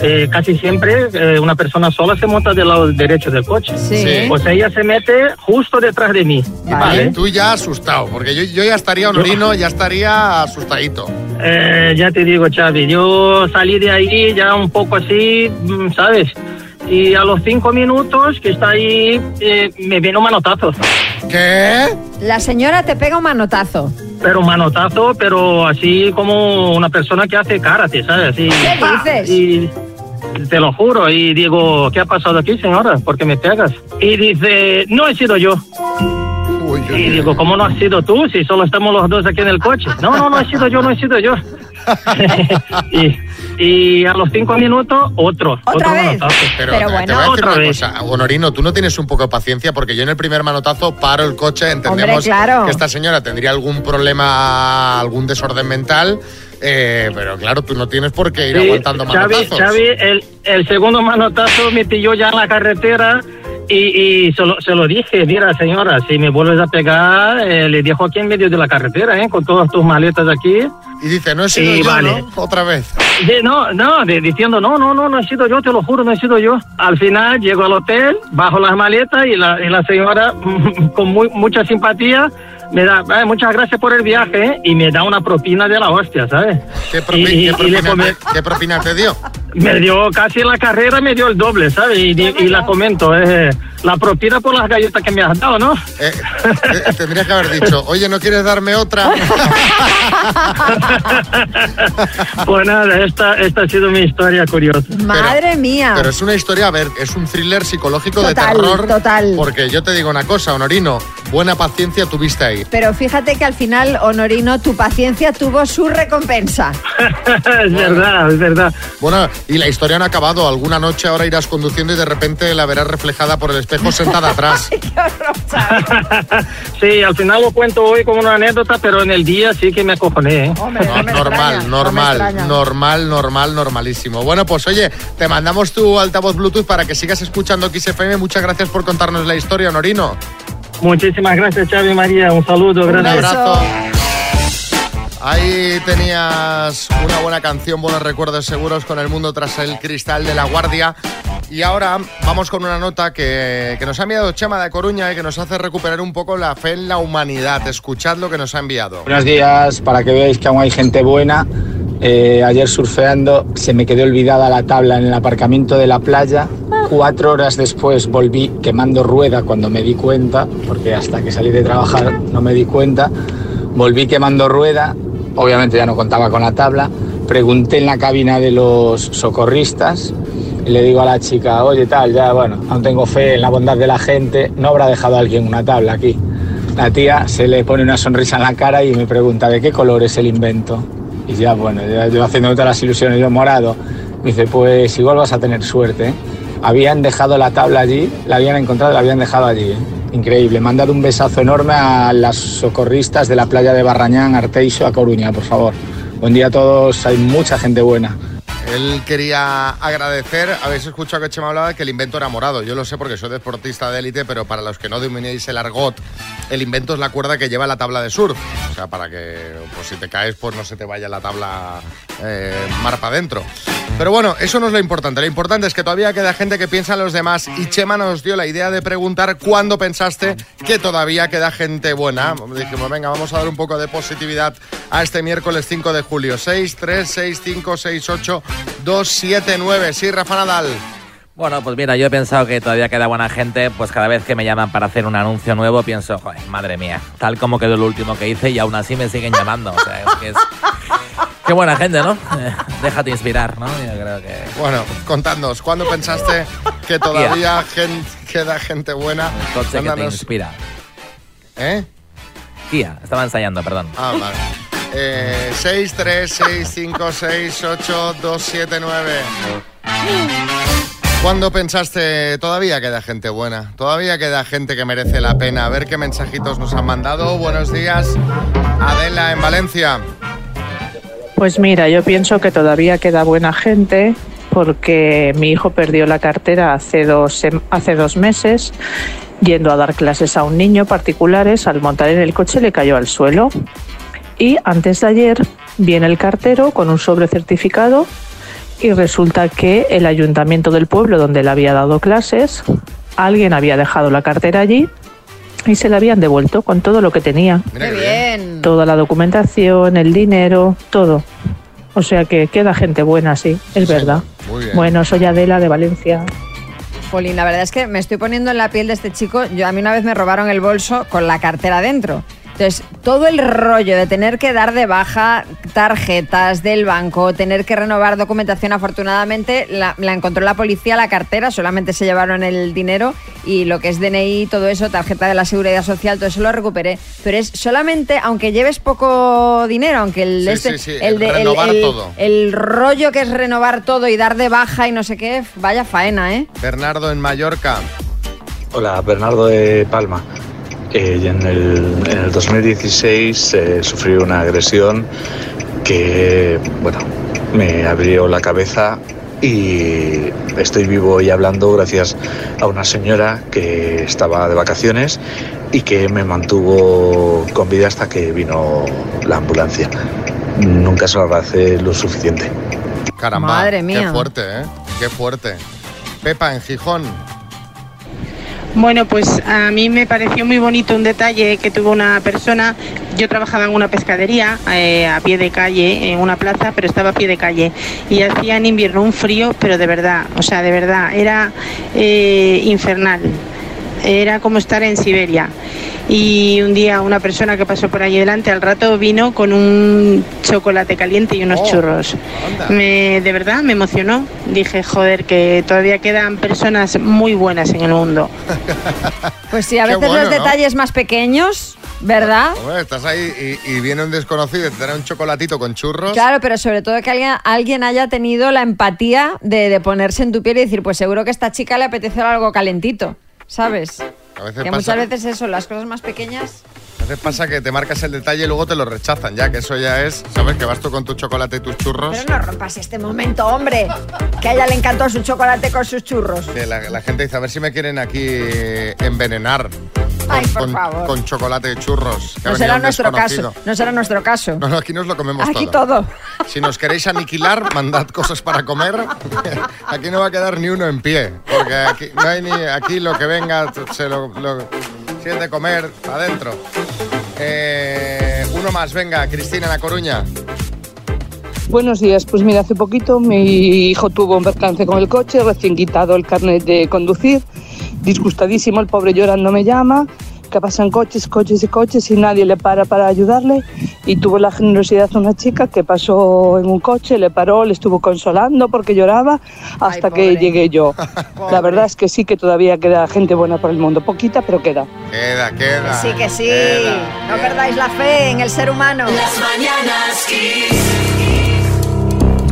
Eh, casi siempre eh, una persona sola se monta del lado derecho del coche. Sí. Pues ella se mete justo detrás de mí. Vale. Tú ya asustado, porque yo, yo ya estaría honorino, ya estaría asustadito. Eh, ya te digo, Xavi, yo salí de ahí ya un poco así, mm, ¿sabes? Y a los cinco minutos que está ahí, eh, me viene un manotazo. ¿Qué? La señora te pega un manotazo. Pero un manotazo, pero así como una persona que hace karate, ¿sabes? Así, ¿Qué dices? Y te lo juro, y digo, ¿qué ha pasado aquí, señora? ¿Por qué me pegas? Y dice, no he sido yo. y digo, ¿cómo no has sido tú si solo estamos los dos aquí en el coche? No, no, no he sido yo, no he sido yo. <laughs> y, y a los cinco minutos, otro. otro manotazo. Pero, te- te voy a decir otra una vez. cosa, Honorino, tú no tienes un poco de paciencia porque yo en el primer manotazo paro el coche, entendemos Hombre, claro. que esta señora tendría algún problema, algún desorden mental, eh, pero claro, tú no tienes por qué ir Sí, aguantando Xavi, manotazos. Xavi, el, el segundo manotazo me pilló ya en la carretera y, y se, lo, se lo dije, mira señora, si me vuelves a pegar, eh, le dejo aquí en medio de la carretera, ¿eh? con todas tus maletas aquí. Y dice, no he sido Y yo, vale. ¿no? Otra vez. Sí, no, no, de- diciendo, no, no, no, no he sido yo, te lo juro, no he sido yo. Al final llego al hotel, bajo las maletas y la, y la señora, <laughs> con muy, mucha simpatía, me da, "Ay, muchas gracias por el viaje, ¿eh?", y me da una propina de la hostia, ¿sabes? ¿Qué, propi- Y- y- qué y le propina, come- te, qué propina te dio? Me dio casi la carrera, me dio el doble, ¿sabes? Y, y la comento, eh, la propina por las galletas que me has dado, ¿no? Eh, eh, tendría que haber dicho, oye, ¿no quieres darme otra? <laughs> Pues nada, esta, esta ha sido mi historia curiosa. Madre mía. Pero es una historia, a ver, es un thriller psicológico Total, de terror. total. Porque yo te digo una cosa, Honorino, buena paciencia tuviste ahí. Pero fíjate que al final, Honorino, tu paciencia tuvo su recompensa. <laughs> es verdad, es verdad. Bueno, y la historia no ha acabado. Alguna noche ahora irás conduciendo y de repente la verás reflejada por el espejo sentada <laughs> atrás. Sí, al final lo cuento hoy como una anécdota, pero en el día sí que me acojoné. ¿eh? No, normal, normal, normal, normal, normalísimo. Bueno, pues oye, te mandamos tu altavoz Bluetooth para que sigas escuchando XFM. Muchas gracias por contarnos la historia, Honorino. Muchísimas gracias, Xavi María. Un saludo, Un abrazo. Ahí tenías una buena canción, buenos recuerdos seguros con el mundo tras el cristal de la guardia. Y ahora vamos con una nota que, que nos ha enviado Chema de Coruña y que nos hace recuperar un poco la fe en la humanidad. Escuchad lo que nos ha enviado. Buenos días, para que veáis que aún hay gente buena. Eh, ayer surfeando se me quedó olvidada la tabla en el aparcamiento de la playa. Cuatro horas después volví quemando rueda cuando me di cuenta, porque hasta que salí de trabajar no me di cuenta. Volví quemando rueda, obviamente ya no contaba con la tabla. Pregunté en la cabina de los socorristas y le digo a la chica, oye tal, ya bueno, aún tengo fe en la bondad de la gente, no habrá dejado alguien una tabla aquí. La tía se le pone una sonrisa en la cara y me pregunta, ¿de qué color es el invento? Y ya, bueno, ya yo haciendo todas las ilusiones, yo morado. Me dice, pues igual vas a tener suerte. ¿eh? Habían dejado la tabla allí, la habían encontrado la habían dejado allí. ¿eh? Increíble. Dado un besazo enorme a las socorristas de la playa de Barrañán, Arteixo, a Coruña, por favor. Buen día a todos, hay mucha gente buena. Él quería agradecer, habéis escuchado que Chema hablaba que el invento era morado. Yo lo sé porque soy deportista de élite, pero para los que no dominéis el argot, el invento es la cuerda que lleva la tabla de surf. Sea, para que pues, si te caes, pues no se te vaya la tabla eh, mar para adentro. Pero bueno, eso no es lo importante. Lo importante es que todavía queda gente que piensa en los demás y Chema nos dio la idea de preguntar cuándo pensaste que todavía queda gente buena. Dijimos, venga, vamos a dar un poco de positividad a este miércoles 5 de julio. 6, 3, 6, 5, 6, 8, 2, 7, 9. Sí, Rafa Nadal. Bueno, pues mira, yo he pensado que todavía queda buena gente, pues cada vez que me llaman para hacer un anuncio nuevo pienso, joder, madre mía, tal como quedó el último que hice y aún así me siguen llamando. O sea, es que es... <laughs> Qué buena gente, ¿no? <laughs> Déjate inspirar, ¿no? Yo creo que... Bueno, contadnos, ¿cuándo pensaste que todavía gen- queda gente buena? Coche que te Mándanos- inspira. ¿Eh? Tía, estaba ensayando, perdón. Ah, vale. Eh, 6, 3, 6, 5, 6, 8, 2, 7, 9. ¿Cuándo pensaste todavía queda gente buena? Todavía queda gente que merece la pena. A ver qué mensajitos nos han mandado. Buenos días. Adela en Valencia. Pues mira, yo pienso que todavía queda buena gente porque mi hijo perdió la cartera hace dos, hace dos meses yendo a dar clases a un niño particulares. Al montar en el coche le cayó al suelo. Y antes de ayer viene el cartero con un sobre certificado y resulta que el ayuntamiento del pueblo donde le había dado clases, alguien había dejado la cartera allí y se la habían devuelto con todo lo que tenía. Qué bien. Toda la documentación, el dinero, todo. O sea que queda gente buena, sí, es verdad. muy bien. Bueno, soy Adela de Valencia. Jolín, la verdad es que me estoy poniendo en la piel de este chico. Yo a mí una vez me robaron el bolso con la cartera dentro. Entonces, todo el rollo de tener que dar de baja tarjetas del banco, tener que renovar documentación, afortunadamente la, la encontró la policía, la cartera, solamente se llevaron el dinero y lo que es DNI, todo eso, tarjeta de la seguridad social, todo eso lo recuperé. Pero es solamente, aunque lleves poco dinero, aunque el, Sí, este, sí, sí, el, de- el- renovar el- todo. el rollo que es renovar todo y dar de baja y no sé qué, vaya faena, ¿eh? Bernardo en Mallorca. Hola, Bernardo de Palma. Eh, y en, el, en el 2016 eh, sufrí una agresión que, bueno, me abrió la cabeza y estoy vivo y hablando gracias a una señora que estaba de vacaciones y que me mantuvo con vida hasta que vino la ambulancia. Nunca se lo agradece lo suficiente. Caramba. Madre mía. Qué fuerte, ¿eh? Qué fuerte. Pepa en Gijón. Bueno, pues a mí me pareció muy bonito un detalle que tuvo una persona. Yo trabajaba en una pescadería eh, a pie de calle, en una plaza, pero estaba a pie de calle. Y hacía en invierno un frío, pero de verdad, o sea, de verdad, era eh, infernal. Era como estar en Siberia. Y un día una persona que pasó por allí delante al rato vino con un chocolate caliente y unos Oh, churros. Me, de verdad me emocionó. Dije, joder, que todavía quedan personas muy buenas en el mundo. <laughs> Pues sí, a veces bueno, los ¿no? detalles más pequeños, ¿verdad? Hombre, estás ahí y, y viene un desconocido y te trae un chocolatito con churros. Claro, pero sobre todo que alguien, alguien haya tenido la empatía de, de ponerse en tu piel y decir, pues seguro que a esta chica le apetece algo calentito, ¿sabes? A veces Que pasa- muchas veces eso, las cosas más pequeñas. A veces pasa que te marcas el detalle y luego te lo rechazan, ya que eso ya es, ¿sabes? Que vas tú con tu chocolate y tus churros. Pero no rompas este momento, hombre. Que a ella le encantó su chocolate con sus churros. Que la, la gente dice, a ver si me quieren aquí envenenar Ay, por con, favor. con chocolate y churros. que No será nuestro caso. No será nuestro caso. No, no, aquí nos lo comemos Aquí todo. todo. Si nos queréis aniquilar, mandad cosas para comer. Aquí no va a quedar ni uno en pie. Porque aquí, no hay ni, aquí lo que venga, se lo, lo siente comer adentro. Eh, uno más, venga, Cristina, La Coruña. Buenos días, pues mira, hace poquito mi hijo tuvo un percance con el coche, recién quitado el carnet de conducir, disgustadísimo, el pobre llorando me llama, que pasan coches, coches y coches y nadie le para para ayudarle y tuvo la generosidad de una chica que pasó en un coche, le paró, le estuvo consolando porque lloraba hasta que llegué yo. <laughs> La verdad es que sí que todavía queda gente buena por el mundo, poquita pero queda. Queda, queda. Sí que sí. queda. No perdáis la fe en el ser humano. Las mañanas Kiss.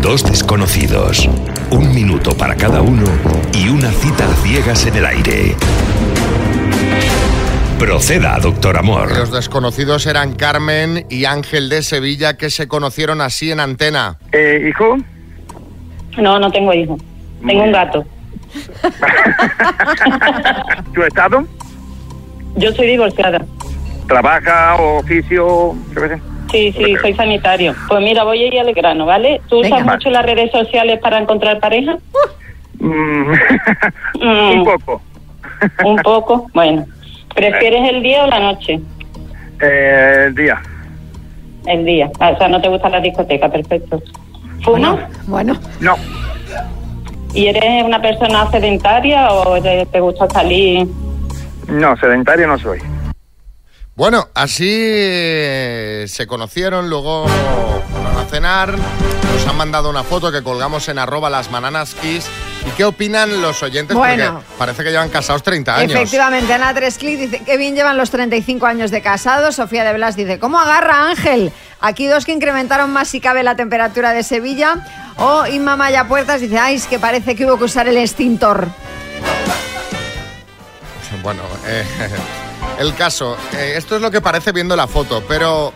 Dos desconocidos, un minuto para cada uno y una cita a ciegas en el aire. Proceda, doctor Amor. Los desconocidos eran Carmen y Ángel de Sevilla que se conocieron así en antena. Eh, ¿Hijo? No, no tengo hijo. Tengo un gato. <laughs> ¿Tu estado? Yo soy divorciada. ¿Trabaja o oficio? Sí, sí, soy sanitario. Pues mira, voy a ir al grano, ¿vale? ¿Tú usas Venga. mucho las redes sociales para encontrar pareja? Mm, <laughs> Mm, Un poco. Un poco, bueno. ¿Prefieres el día o la noche? Eh, el día. El día. Ah, o sea, no te gusta la discoteca, perfecto. ¿Fumas? Bueno. No. ¿Y eres una persona sedentaria o te, te gusta salir? No, sedentario no soy. Bueno, así eh, se conocieron, luego fueron a cenar, nos han mandado una foto que colgamos en arroba las. ¿Y qué opinan los oyentes? Bueno. Porque parece que llevan casados 30 años. Efectivamente, Ana Tresclic dice que bien llevan los 35 años de casados. Sofía de Blas dice, ¿cómo agarra Ángel? Aquí dos que incrementaron más si cabe la temperatura de Sevilla. O Inma Maya Puertas dice, ay, es que parece que hubo que usar el extintor. Bueno, eh, el caso, eh, esto es lo que parece viendo la foto, pero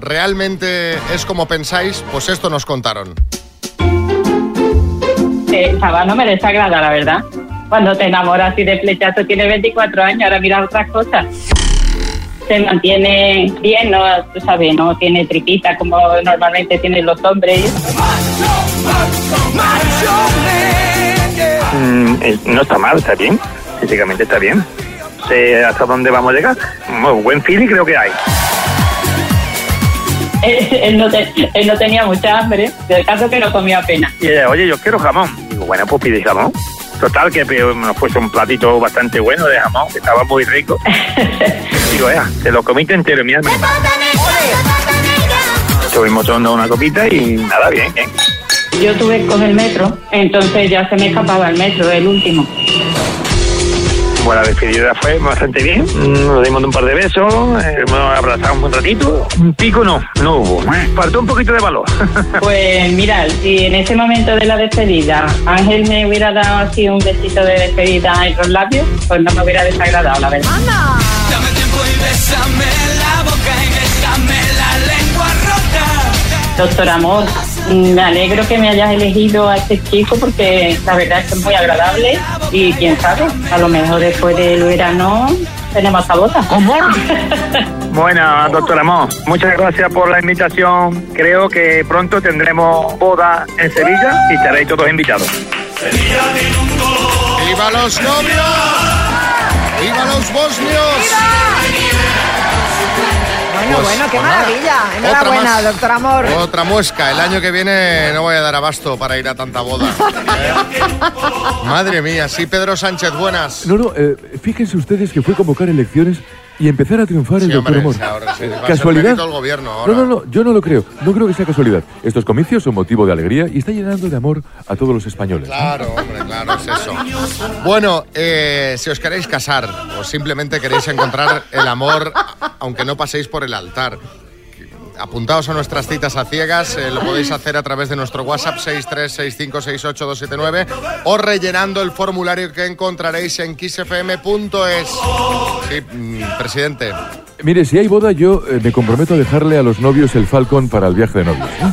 realmente es como pensáis, pues esto nos contaron. Eh, chaval, no me desagrada, la verdad. Cuando te enamoras y de flechazo tiene 24 años, ahora mira otras cosas. Se mantiene bien, no, tú sabes, no tiene tripita como normalmente tienen los hombres. Mm, eh, no está mal, está bien. Físicamente está bien. Sé hasta dónde vamos a llegar. Muy buen feeling creo que hay. él, <laughs> él no te- él no tenía mucha hambre, del caso que no comía apenas. Y ella, oye, yo quiero jamón. Digo, bueno, pues pide jamón. Total, que nos puso un platito bastante bueno de jamón, que estaba muy rico. <laughs> Digo, ya, te lo comiste entero, mi alma. Estuvimos tomando una copita y nada, bien, bien. Yo tuve con el metro, entonces ya se me escapaba el metro, el último. Bueno, la despedida fue bastante bien. Mm, Nos dimos un par de besos, eh, nos abrazamos un ratito. Un pico no, no hubo. Faltó un poquito de valor. <laughs> Pues mira, si en ese momento de la despedida Ángel me hubiera dado así un besito de despedida en los labios, pues no me hubiera desagradado, la verdad. Dame tiempo y bésame la boca y déjame la lengua rota. Doctor Amor, me alegro que me hayas elegido a este chico porque la verdad es que es muy agradable y quién sabe, a lo mejor después del verano tenemos esta bota. <laughs> Bueno, doctor Amor, muchas gracias por la invitación. Creo que pronto tendremos boda en Sevilla y estaréis todos invitados. ¡Viva los novios! ¡Viva los bosnios! Bueno, Pues- bueno, qué pues maravilla. Enhorabuena, más. doctor Amor. Otra muesca. El año que viene no voy a dar abasto para ir a tanta boda. <laughs> Madre mía, sí, Pedro Sánchez, buenas. No, no, eh, fíjense ustedes que fue convocar elecciones y empezar a triunfar el Sí, doctor hombre, Amor. ahora sí, ¿Casualidad? gobierno ahora. No, no, no, yo no lo creo. No creo que sea casualidad. Estos comicios son motivo de alegría y está llenando de amor a todos los españoles. Claro, hombre, claro, es eso. Bueno, eh, si os queréis casar o simplemente queréis encontrar el amor, aunque no paséis por el altar, apuntaos a nuestras citas a ciegas, eh, lo podéis hacer a través de nuestro WhatsApp 636568279 o rellenando el formulario que encontraréis en kissfm.es. Sí, mm, presidente. Mire, si hay boda, yo eh, me comprometo a dejarle a los novios el Falcon para el viaje de novios. ¿eh?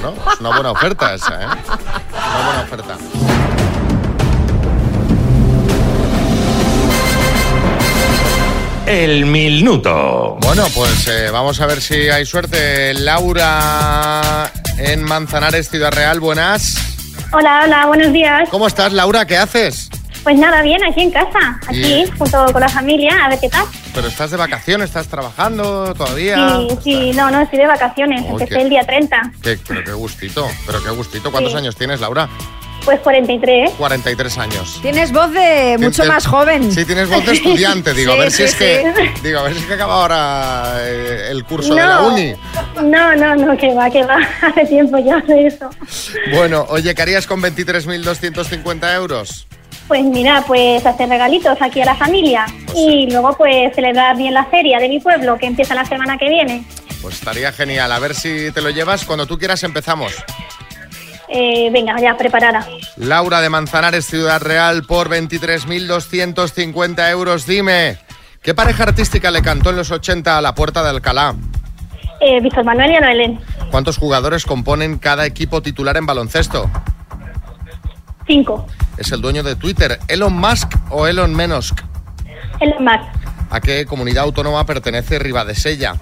Bueno, es una buena oferta esa, ¿eh? Una buena oferta. El minuto. Bueno, pues eh, vamos a ver si hay suerte. Laura en Manzanares, Ciudad Real, buenas. Hola, hola, buenos días. ¿Cómo estás, Laura? ¿Qué haces? Pues nada, bien, aquí en casa, aquí, junto con la familia, a ver qué tal. ¿Pero estás de vacaciones? ¿Estás trabajando todavía? Sí, sí, no, no, estoy de vacaciones, Oh, empecé qué- el día 30, Qué- pero qué gustito, pero qué gustito. ¿Cuántos Sí. años tienes, Laura? Pues 43. 43 años. Tienes voz de mucho más joven. Sí, tienes voz de estudiante, digo, a Sí, ver si sí, es que digo, a ver si es que acaba ahora eh, el curso de la uni. No, no, no, que va, que va, <laughs> hace tiempo ya de eso. Bueno, oye, ¿qué harías con 23.250 euros? Pues mira, pues hacer regalitos aquí a la familia y luego pues celebrar bien la feria de mi pueblo que empieza la semana que viene. Pues estaría genial. A ver si te lo llevas. Cuando tú quieras empezamos. Eh, venga, ya, preparada. Laura de Manzanares, Ciudad Real, por 23.250 euros. Dime, ¿qué pareja artística le cantó en los 80 a la puerta de Alcalá? Eh, Víctor Manuel y Ana Belén. ¿Cuántos jugadores componen cada equipo titular en baloncesto? Cinco. ¿Es el dueño de Twitter Elon Musk o Elon Musk? Elon Musk. ¿A qué comunidad autónoma pertenece Ribadesella?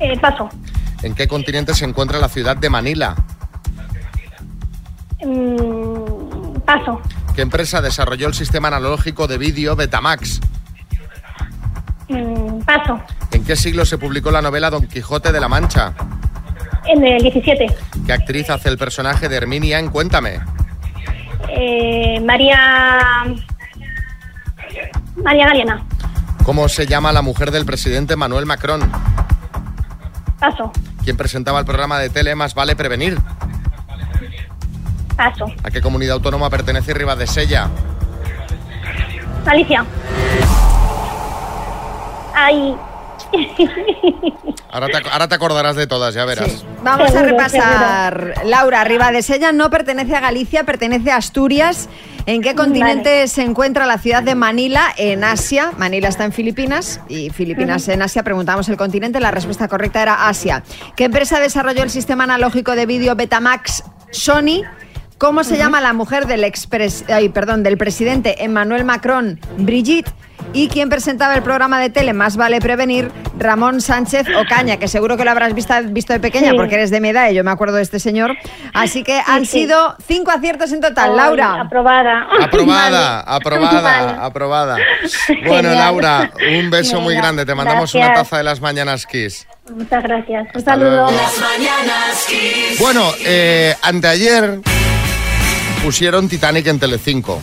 Eh, paso. ¿En qué continente se encuentra la ciudad de Manila? Mm, paso. ¿Qué empresa desarrolló el sistema analógico de vídeo Betamax? Mm, paso. ¿En qué siglo se publicó la novela Don Quijote de la Mancha? En el 17. ¿Qué actriz hace el personaje de Herminia en Cuéntame? Eh, María. María Galeana. ¿Cómo se llama la mujer del presidente Manuel Macron? Paso. ¿Quién presentaba el programa de tele Más vale prevenir? Paso. ¿A qué comunidad autónoma pertenece Ribadesella? Alicia. Ay. Ahora te, ac- ahora te acordarás de todas, ya verás. Vamos a Seguro, repasar. Laura, Ribadesella no pertenece a Galicia, pertenece a Asturias. ¿En qué continente se encuentra la ciudad de Manila? En Asia. Manila está en Filipinas y Filipinas en Asia. Preguntamos el continente. La respuesta correcta era Asia. ¿Qué empresa desarrolló el sistema analógico de vídeo Betamax Sony? ¿Cómo se llama la mujer del, expres- ay, perdón, del presidente Emmanuel Macron? Brigitte. ¿Y quién presentaba el programa de tele Más vale prevenir? Ramón Sánchez Ocaña, que seguro que lo habrás visto, visto de pequeña Sí. porque eres de mi edad y yo me acuerdo de este señor. Así que han sí. sido cinco aciertos en total. Ay, Laura. Aprobada. Aprobada, <laughs> Vale. aprobada, Vale. aprobada. <laughs> Bueno, Genial. Laura, un beso muy grande. Te mandamos una taza de las mañanas Kiss. Muchas gracias. Un Hasta saludo. luego. Bueno, eh, anteayer pusieron Titanic en Telecinco.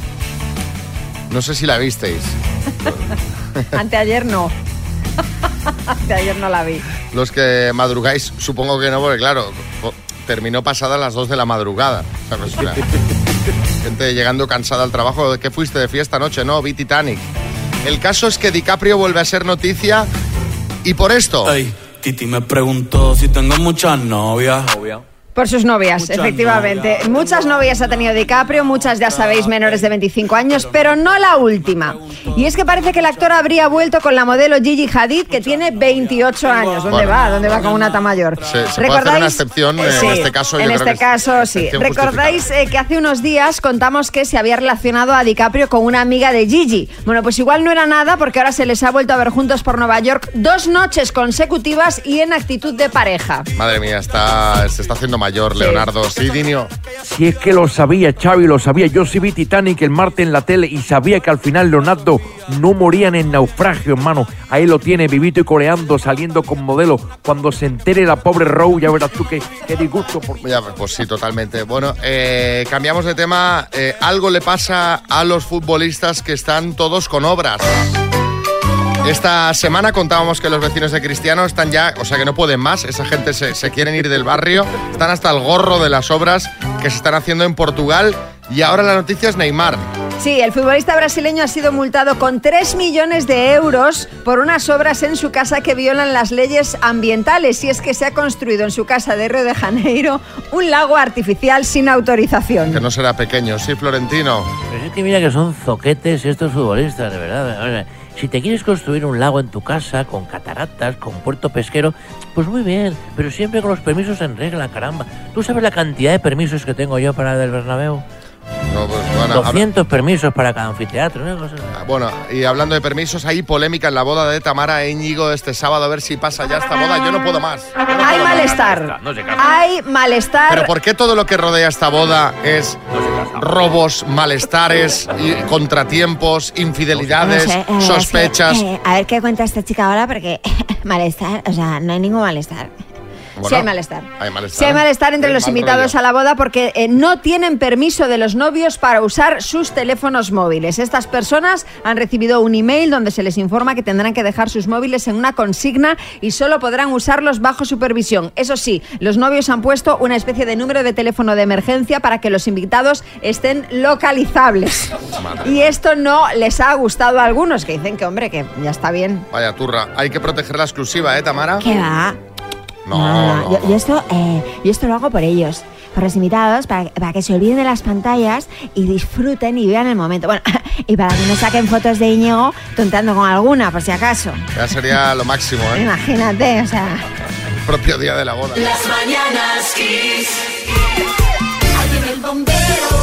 No sé si la visteis. <laughs> Anteayer no. <laughs> Anteayer no la vi. Los que madrugáis, supongo que no, porque claro, terminó pasada a las 2 de la madrugada. ¿sabes? Una- <laughs> gente llegando cansada al trabajo. ¿Qué fuiste de fiesta anoche? No, vi Titanic. El caso es que DiCaprio vuelve a ser noticia y por esto. Ey, Titi me preguntó si tengo muchas novias. Por sus novias, Muchas efectivamente. Muchas novias ha tenido DiCaprio, muchas ya sabéis menores de 25 años, pero no la última. Y es que parece que el actor habría vuelto con la modelo Gigi Hadid, que tiene 28 años. ¿Dónde Bueno. va? ¿Dónde va con una tamayor? Se, se puede hacer una excepción, eh, Sí, en este caso yo en creo este que es caso, sí. ¿Recordáis eh, que hace unos días contamos que se había relacionado a DiCaprio con una amiga de Gigi? Bueno, pues igual no era nada porque ahora se les ha vuelto a ver juntos por Nueva York dos noches consecutivas y en actitud de pareja. Madre mía, está, se está haciendo mayor mayor, Leonardo. Sí, Dinio. Si es que lo sabía, Xavi, lo sabía. Yo sí vi Titanic el martes en la tele y sabía que al final Leonardo no morían en naufragio, hermano. Ahí lo tiene, vivito y coleando, saliendo con modelo. Cuando se entere la pobre Row, ya verás tú qué, qué disgusto. Por... Ya, pues sí, totalmente. Bueno, eh, cambiamos de tema. Eh, algo le pasa a los futbolistas que están todos con obras. Esta semana contábamos que los vecinos de Cristiano están ya, o sea que no pueden más, esa gente se, se quieren ir del barrio, están hasta el gorro de las obras que se están haciendo en Portugal y ahora la noticia es Neymar. Sí, el futbolista brasileño ha sido multado con 3 millones de euros por unas obras en su casa que violan las leyes ambientales. Y es que se ha construido en su casa de Río de Janeiro un lago artificial sin autorización. Que no será pequeño, sí, Florentino. Pero es que mira que son zoquetes estos futbolistas, de verdad. Si te quieres construir un lago en tu casa, con cataratas, con puerto pesquero, pues muy bien, pero siempre con los permisos en regla, caramba. ¿Tú sabes la cantidad de permisos que tengo yo para el Bernabéu? No, pues, bueno, habla- 200 permisos para cada anfiteatro, ¿no? Ah, Bueno, y hablando de permisos, hay polémica en la boda de Tamara e Íñigo este sábado, a ver si pasa ya esta boda. Yo no puedo más. No Hay puedo más. malestar. Hay malestar. Pero ¿por qué todo lo que rodea esta boda es robos, malestares, y contratiempos, infidelidades, No sé, eh, sospechas? eh, a ver qué cuenta esta chica ahora, porque <laughs> malestar, o sea, no hay ningún malestar. Sí hay malestar. Hay malestar. Sí hay malestar entre los mal invitados rollo. a la boda porque eh, no tienen permiso de los novios para usar sus teléfonos móviles. Estas personas han recibido un email donde se les informa que tendrán que dejar sus móviles en una consigna y solo podrán usarlos bajo supervisión. Eso sí, los novios han puesto una especie de número de teléfono de emergencia para que los invitados estén localizables. Y esto no les ha gustado a algunos que dicen que, hombre, que ya está bien. Vaya turra. Hay que proteger la exclusiva, ¿eh, Tamara? ¿Qué va? No, No, no. Yo, yo esto, eh, yo esto lo hago por ellos, por los invitados, para, para que se olviden de las pantallas y disfruten y vean el momento. Bueno, <laughs> y para que no saquen fotos de Íñigo tonteando con alguna, por si acaso. Ya sería lo máximo, ¿eh? Imagínate, o sea... El propio día de la boda. Las mañanas Kiss. Ahí viene el bombero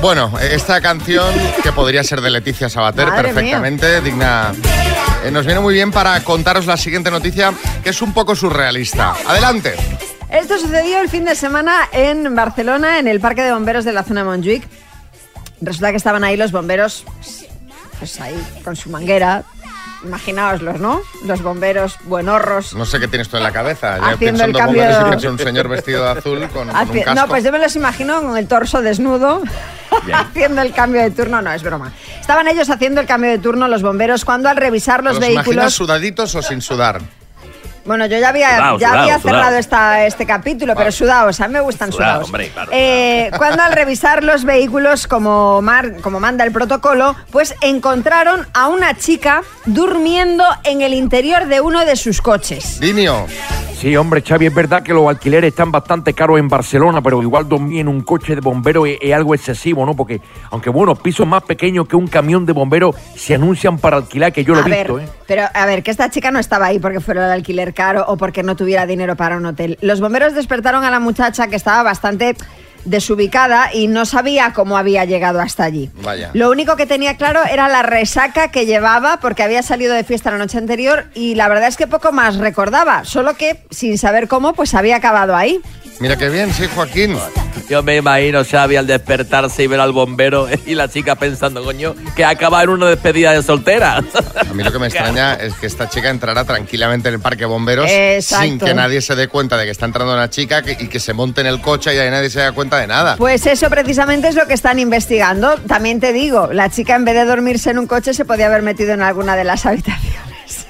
Bueno, esta canción, que podría ser de Leticia Sabater Madre perfectamente, digna. eh, nos viene muy bien para contaros la siguiente noticia, que es un poco surrealista. Adelante. Esto sucedió el fin de semana en Barcelona, en el Parque de Bomberos de la zona de Montjuic. Resulta que estaban ahí los bomberos, pues, pues ahí con su manguera. Imaginaoslos, ¿no? Los bomberos buenorros. No sé qué tienes tú en la cabeza. Yo Haciendo el cambio- bomberos un señor vestido de azul con, con un casco. no, pues yo me los imagino con el torso desnudo, <laughs> haciendo el cambio de turno. No, es broma. Estaban ellos haciendo el cambio de turno, los bomberos, cuando al revisar los, ¿Los imaginas vehículos... sudaditos o sin sudar? Bueno, yo ya había, Sudado, ya sudado, había sudado. cerrado esta, este capítulo, pero sudados, a mí me gustan Sudado, sudados. hombre, claro, Eh, <laughs> cuando al revisar los vehículos, como, mar- como manda el protocolo, pues encontraron a una chica durmiendo en el interior de uno de sus coches. Dinio. Sí, hombre, Xavi, es verdad que los alquileres están bastante caros en Barcelona, pero igual dormir en un coche de bombero es, es algo excesivo, ¿no? Porque, aunque bueno, pisos más pequeños que un camión de bomberos se anuncian para alquilar, que yo lo a he ver, visto, ¿eh? pero a ver, que esta chica no estaba ahí porque fuera de alquiler caro o porque no tuviera dinero para un hotel. Los bomberos despertaron a la muchacha que estaba bastante desubicada y no sabía cómo había llegado hasta allí. Vaya. Lo único que tenía claro era la resaca que llevaba porque había salido de fiesta la noche anterior y la verdad es que poco más recordaba, solo que sin saber cómo pues había acabado ahí. Mira qué bien, sí, Joaquín. Yo me imagino Xavi al despertarse y ver al bombero <laughs> y la chica pensando, coño, que acaba en una despedida de soltera. A mí lo que me <laughs> extraña es que esta chica entrará tranquilamente en el parque de bomberos Exacto. sin que nadie se dé cuenta de que está entrando una chica y que se monte en el coche y ahí nadie se da cuenta de nada. Pues eso precisamente es lo que están investigando. También te digo, la chica en vez de dormirse en un coche se podía haber metido en alguna de las <laughs> habitaciones.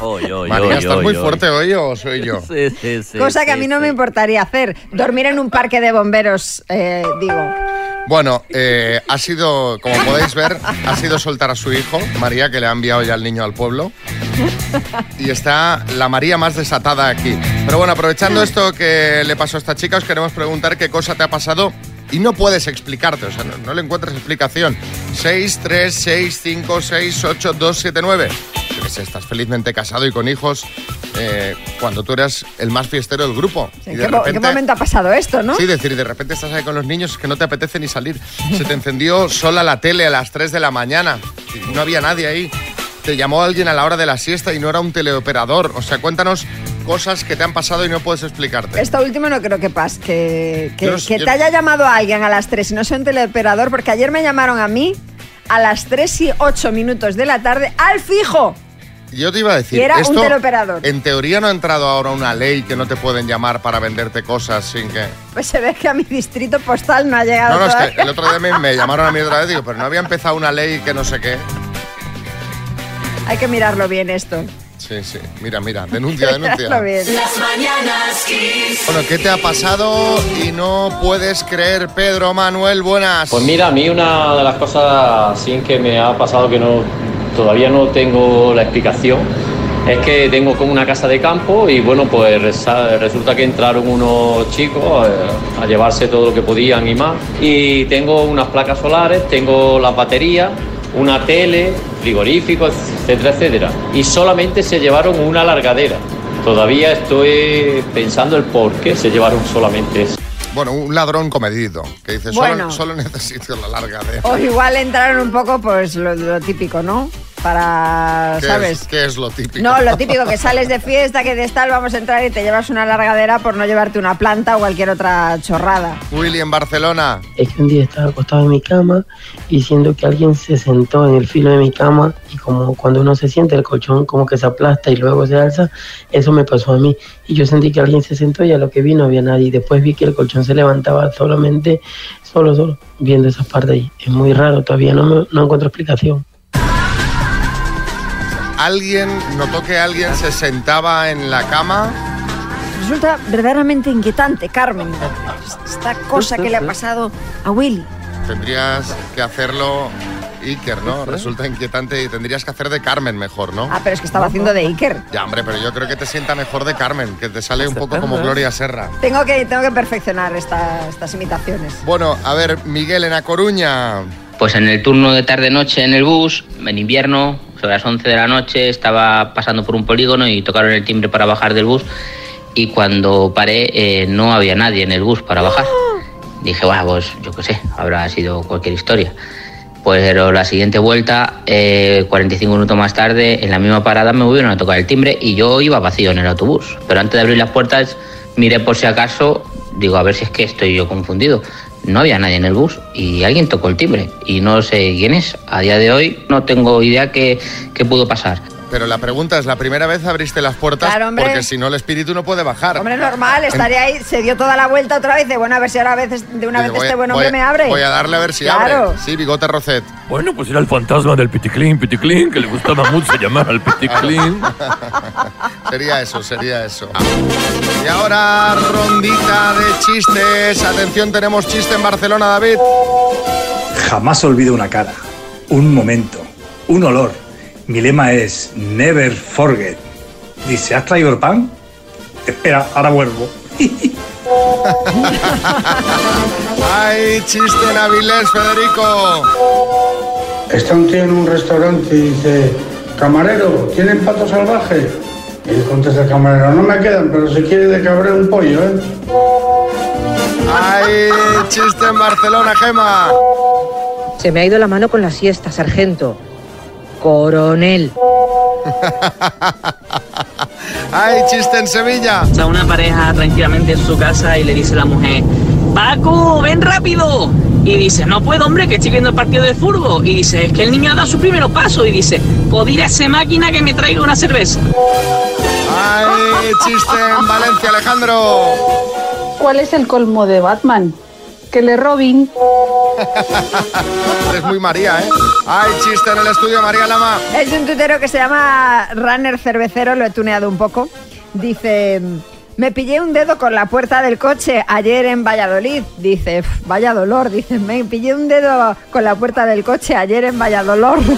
Oy, oy, María, oy, ¿estás muy oy. fuerte hoy o soy yo? <laughs> Sí, sí, sí. Cosa que a mí no me importaría hacer. Dormir en un parque de bomberos, eh, digo. Bueno, eh, ha sido, como podéis ver, ha sido soltar a su hijo, María, que le ha enviado ya el niño al pueblo. Y está la María más desatada aquí. Pero bueno, aprovechando esto que le pasó a esta chica, os queremos preguntar qué cosa te ha pasado y no puedes explicarte, o sea, no, no le encuentras explicación. 6, 3, 6, 5, 6, 8, 2, 7, 9. Sé, estás felizmente casado y con hijos eh, cuando tú eras el más fiestero del grupo. Y ¿En de qué, en qué repente- momento ha pasado esto, no? Sí, decir, de repente estás ahí con los niños es que no te apetece ni salir. Se te encendió sola la tele a las 3 de la mañana y no había nadie ahí. te llamó alguien a la hora de la siesta y no era un teleoperador. O sea, cuéntanos cosas que te han pasado y no puedes explicarte. Esto último no creo que pase, que, que, que yo- te haya llamado a alguien a las 3 y no sea un teleoperador, porque ayer me llamaron a mí a las 3 y 8 minutos de la tarde al fijo. Yo te iba a decir, Y era un esto, teleoperador. en teoría no ha entrado ahora una ley que no te pueden llamar para venderte cosas sin que... Pues se ve que a mi distrito postal no ha llegado No, no, es que el otro día me, me llamaron a mí otra vez, digo, pero no había empezado una ley que no sé qué. Hay que mirarlo bien esto. Sí, sí, mira, mira, denuncia, <laughs> denuncia. Mirarlo bien. Las mañanas. Bueno, ¿qué te ha pasado y no puedes creer, Pedro Manuel? Buenas. Pues mira, a mí una de las cosas así que me ha pasado que no todavía no tengo la explicación es que tengo como una casa de campo y bueno, pues resulta que entraron unos chicos a llevarse todo lo que podían y más. Y tengo unas placas solares, tengo las baterías, una tele, frigorífico, etcétera, etcétera. Y solamente se llevaron una largadera. Todavía estoy pensando el por qué se llevaron solamente eso. Bueno, un ladrón comedido, que dice, Bueno. solo, solo necesito la larga de... O igual entraron un poco, pues lo, lo típico, ¿no? Para, ¿Qué ¿sabes? Es, ¿Qué es lo típico? No, lo típico, que sales de fiesta, que de tal, vamos a entrar y te llevas una largadera por no llevarte una planta o cualquier otra chorrada. Willy en Barcelona. Es que un día estaba acostado en mi cama y siento que alguien se sentó en el filo de mi cama y como cuando uno se siente el colchón como que se aplasta y luego se alza, eso me pasó a mí. Y yo sentí que alguien se sentó y a lo que vi no había nadie. Después vi que el colchón se levantaba solamente, solo, solo, viendo esa parte ahí. Es muy raro, todavía no, me- no encuentro explicación. Alguien notó que alguien se sentaba en la cama. Resulta verdaderamente inquietante, Carmen, esta cosa que le ha pasado a Willy. Tendrías que hacerlo Iker, ¿no? Resulta inquietante y tendrías que hacer de Carmen mejor, ¿no? Ah, pero es que estaba haciendo de Iker. Ya, hombre, pero yo creo que te sienta mejor de Carmen, que te sale un poco como Gloria Serra. Tengo que, tengo que perfeccionar esta- estas imitaciones. Bueno, a ver, Miguel en A Coruña. Pues en el turno de tarde-noche en el bus, en invierno, sobre las 11 de la noche, estaba pasando por un polígono y tocaron el timbre para bajar del bus. Y cuando paré, eh, no había nadie en el bus para bajar. Dije, bueno, pues yo qué sé, habrá sido cualquier historia. Pues pero la siguiente vuelta, eh, 45 minutos más tarde, en la misma parada me volvieron a tocar el timbre y yo iba vacío en el autobús. Pero antes de abrir las puertas, miré por si acaso, digo, a ver si es que estoy yo confundido. No había nadie en el bus y alguien tocó el timbre y no sé quién es. A día de hoy no tengo idea qué, qué pudo pasar. Pero la pregunta es, ¿la primera vez abriste las puertas? Claro, hombre. Porque si no, el espíritu no puede bajar. Hombre, normal, estaría ahí, se dio toda la vuelta otra vez de, bueno, a ver si ahora a veces, de una Dice, vez voy- este buen hombre a- me abre. Voy a darle a ver si Claro. abre. Sí, bigote Rocet. Bueno, pues era el fantasma del Piticlin, Piticlin, que le gustaba mucho <laughs> llamar al Piticlin. <laughs> sería eso, sería eso. Y ahora, rondita de chistes. Atención, tenemos chiste en Barcelona, David. Jamás olvido una cara, un momento, un olor. Mi lema es Never Forget. Dice, ¿has traído el pan? Espera, ahora vuelvo. <laughs> ¡Ay, chiste en Avilés, Federico! Está un tío en un restaurante y dice, camarero, ¿tienen pato salvaje? Y le contesta el camarero, no me quedan, pero si quiere de cabré un pollo, ¿eh? ¡Ay, chiste en Barcelona, Gema! Se me ha ido la mano con la siesta, sargento. Coronel. <laughs> ¡Ay, chiste en Sevilla! Está una pareja tranquilamente en su casa y le dice la mujer, Paco, ven rápido. Y dice, no puedo, hombre, que estoy viendo el partido de fútbol. Y dice, es que el niño ha dado su primer paso. Y dice, pues dile a esa máquina que me traiga una cerveza. ¡Ay, chiste en Valencia, Alejandro! ¿Cuál es el colmo de Batman? Que le Robin. Eres <laughs> muy María, ¿eh? ¡Ay, chiste en el estudio, María Lama! Es un tutero que se llama Runner Cervecero, lo he tuneado un poco. Dice, me pillé un dedo con la puerta del coche ayer en Valladolid. Dice, "Uf, vaya dolor. <laughs> Dice, me pillé un dedo con la puerta del coche ayer en Valladolid.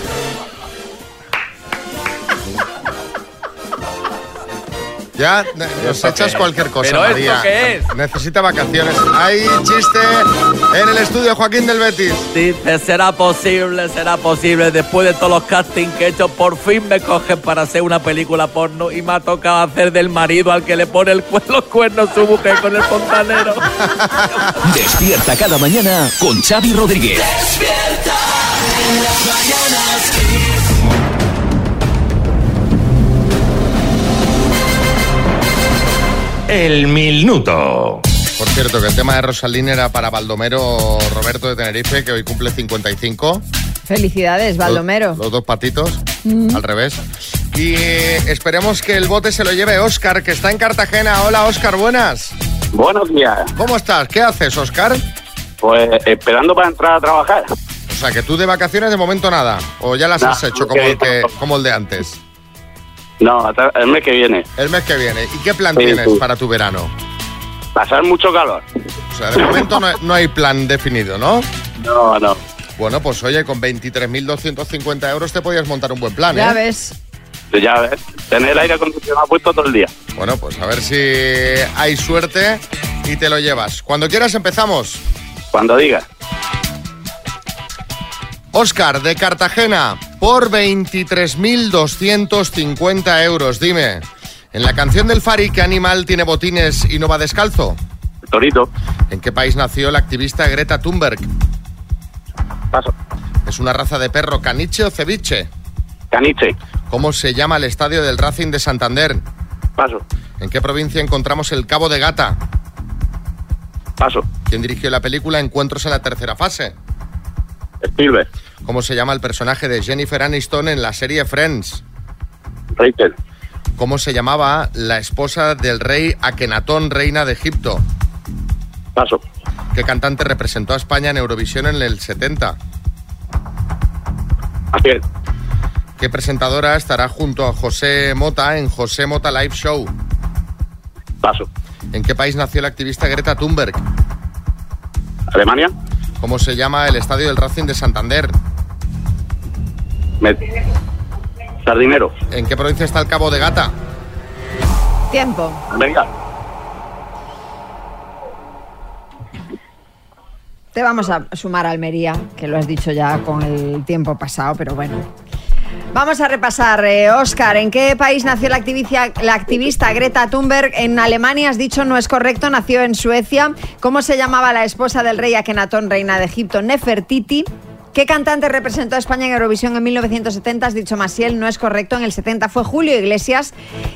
Ya nos ¿Esto echas cualquier cosa, ¿Pero esto María. qué es? Necesita vacaciones. ¡Hay chiste en el estudio, Joaquín del Betis! Dice, será posible, será posible. Después de todos los castings que he hecho, por fin me cogen para hacer una película porno y me ha tocado hacer del marido al que le pone el cu- los cuernos su mujer con el fontanero. <laughs> Despierta cada mañana con Xavi Rodríguez. Despierta en las mañanas El minuto. Por cierto, que el tema de Rosalín era para Baldomero Roberto de Tenerife, que hoy cumple 55. Felicidades, Baldomero. Los, los dos patitos, Mm. al revés. Y eh, esperemos que el bote se lo lleve Oscar, que está en Cartagena. Hola, Oscar, buenas. Buenos días. ¿Cómo estás? ¿Qué haces, Oscar? Pues esperando para entrar a trabajar. O sea, que tú de vacaciones de momento nada. ¿O ya las Nah, has hecho como el, que, como el de antes? No, hasta el mes que viene. El mes que viene. ¿Y qué plan Sí, tienes sí. para tu verano? Pasar mucho calor. O sea, de momento no, no hay plan definido, ¿no? No, no. Bueno, pues oye, con 23.250 euros te podías montar un buen plan, Ya ¿eh? ves. Ya ves, tener el aire acondicionado puesto todo el día. Bueno, pues a ver si hay suerte y te lo llevas. Cuando quieras empezamos. Cuando digas. Oscar, de Cartagena, por 23.250 euros. Dime, en la canción del Fari, ¿qué animal tiene botines y no va descalzo? Torito. ¿En qué país nació la activista Greta Thunberg? Paso. ¿Es una raza de perro caniche o ceviche? Caniche. ¿Cómo se llama el estadio del Racing de Santander? Paso. ¿En qué provincia encontramos el Cabo de Gata? Paso. ¿Quién dirigió la película Encuentros en la tercera fase? Spielberg. ¿Cómo se llama el personaje de Jennifer Aniston en la serie Friends? Rachel. ¿Cómo se llamaba la esposa del rey Akenatón, reina de Egipto? Paso. ¿Qué cantante representó a España en Eurovisión en el 70? Así es. ¿Qué presentadora estará junto a José Mota en José Mota Live Show? Paso. ¿En qué país nació la activista Greta Thunberg? Alemania. ¿Cómo se llama el estadio del Racing de Santander? Me- Sardinero. ¿En qué provincia está el Cabo de Gata? Tiempo. Venga. Te vamos a sumar a Almería, que lo has dicho ya con el tiempo pasado, pero bueno. Vamos a repasar, eh, Oscar, ¿en qué país nació la la activista Greta Thunberg? En Alemania, has dicho, no es correcto, nació en Suecia. ¿Cómo se llamaba la esposa del rey Akenatón, reina de Egipto? Nefertiti. ¿Qué cantante representó a España en Eurovisión en 1970? Has dicho Masiel, no es correcto. En el 70 fue Julio Iglesias.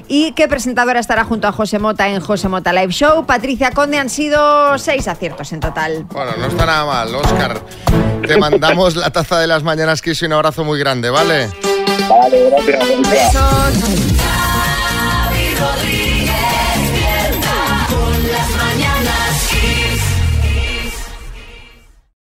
¿Y qué presentadora estará junto a José Mota en José Mota Live Show? Patricia Conde han sido seis aciertos en total. Bueno, no está nada mal, Oscar. Te mandamos la taza de las mañanas Kiss y un abrazo muy grande, ¿vale? Vale, gracias. Besos.